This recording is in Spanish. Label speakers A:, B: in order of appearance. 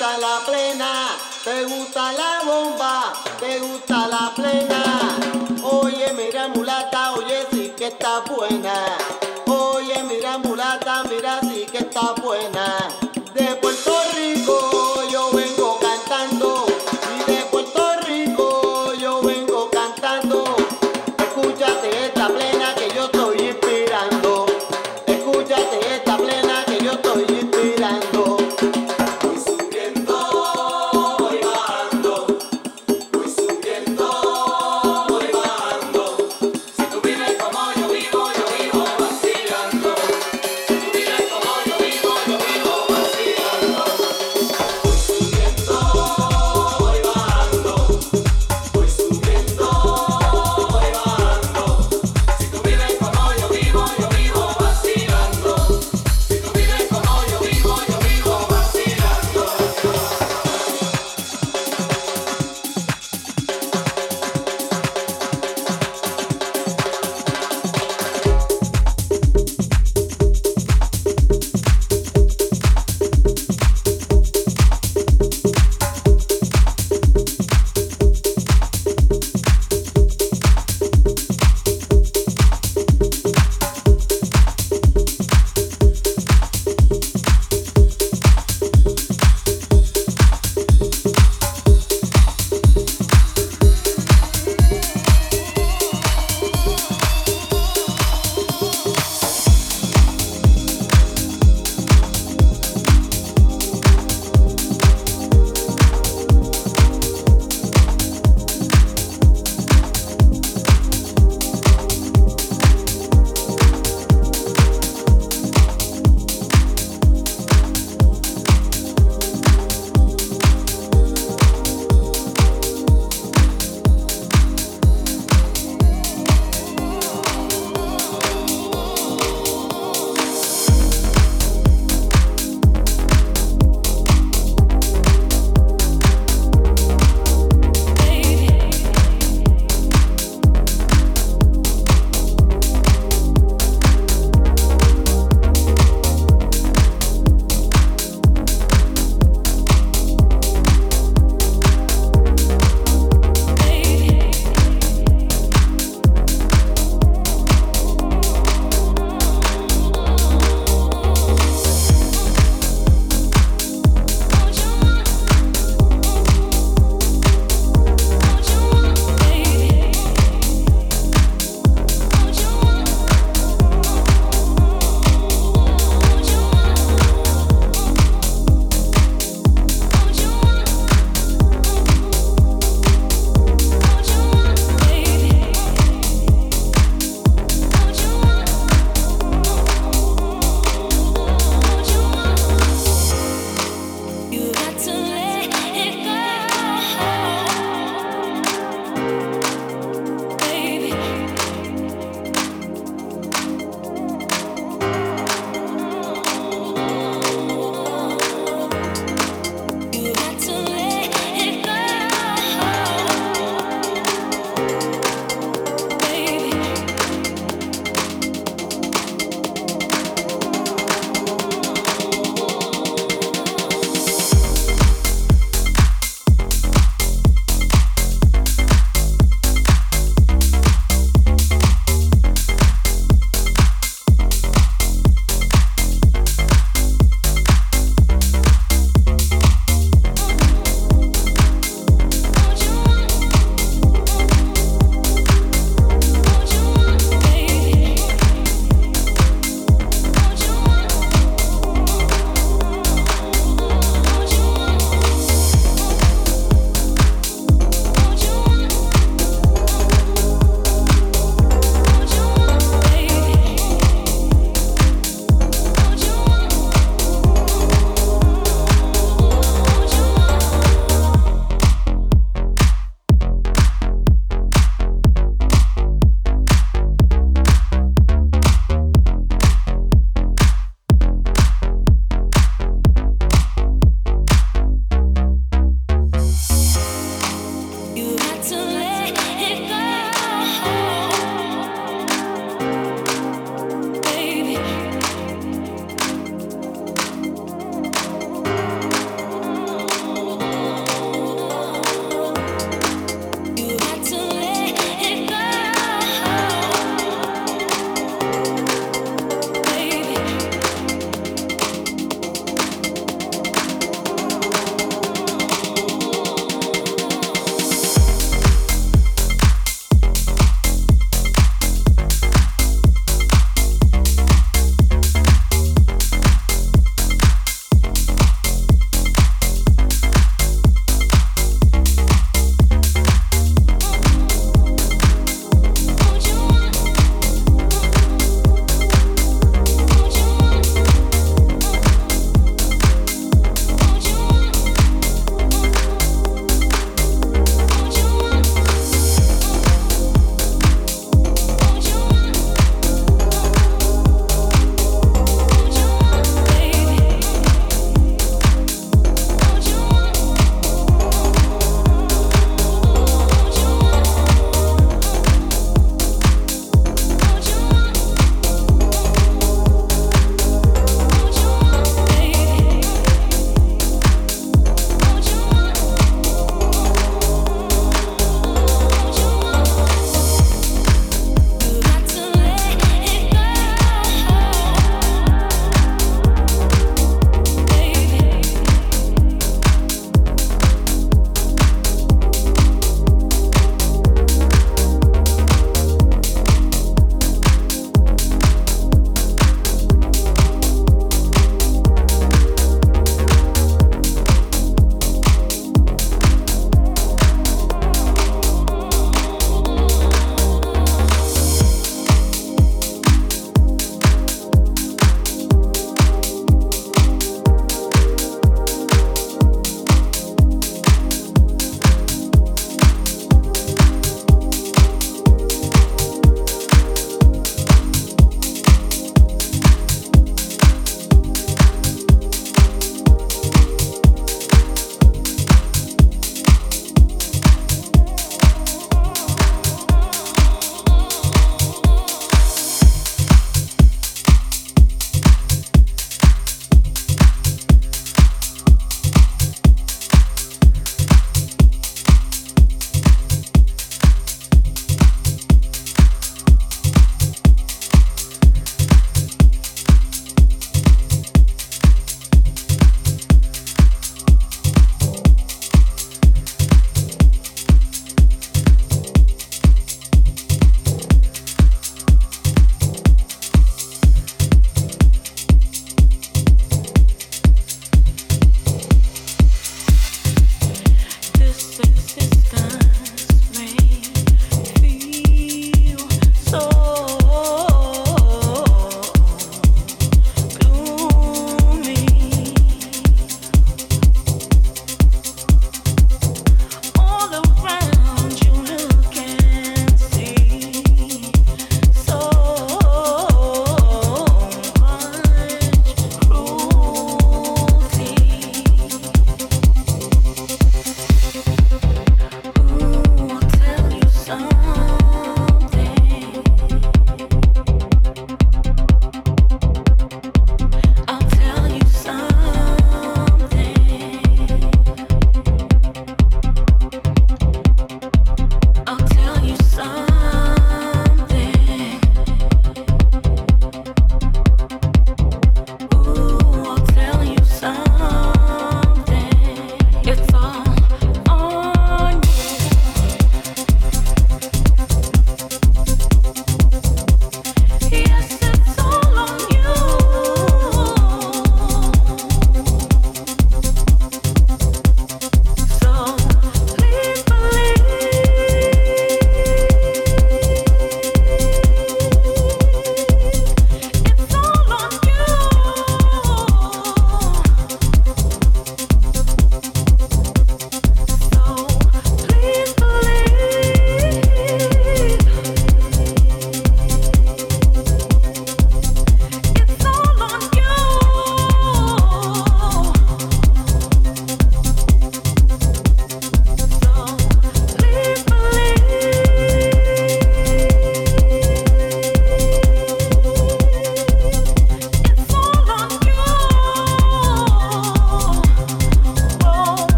A: Te gusta la plena, te gusta la bomba, te gusta la plena. Oye, mira mulata, oye, sí que está buena.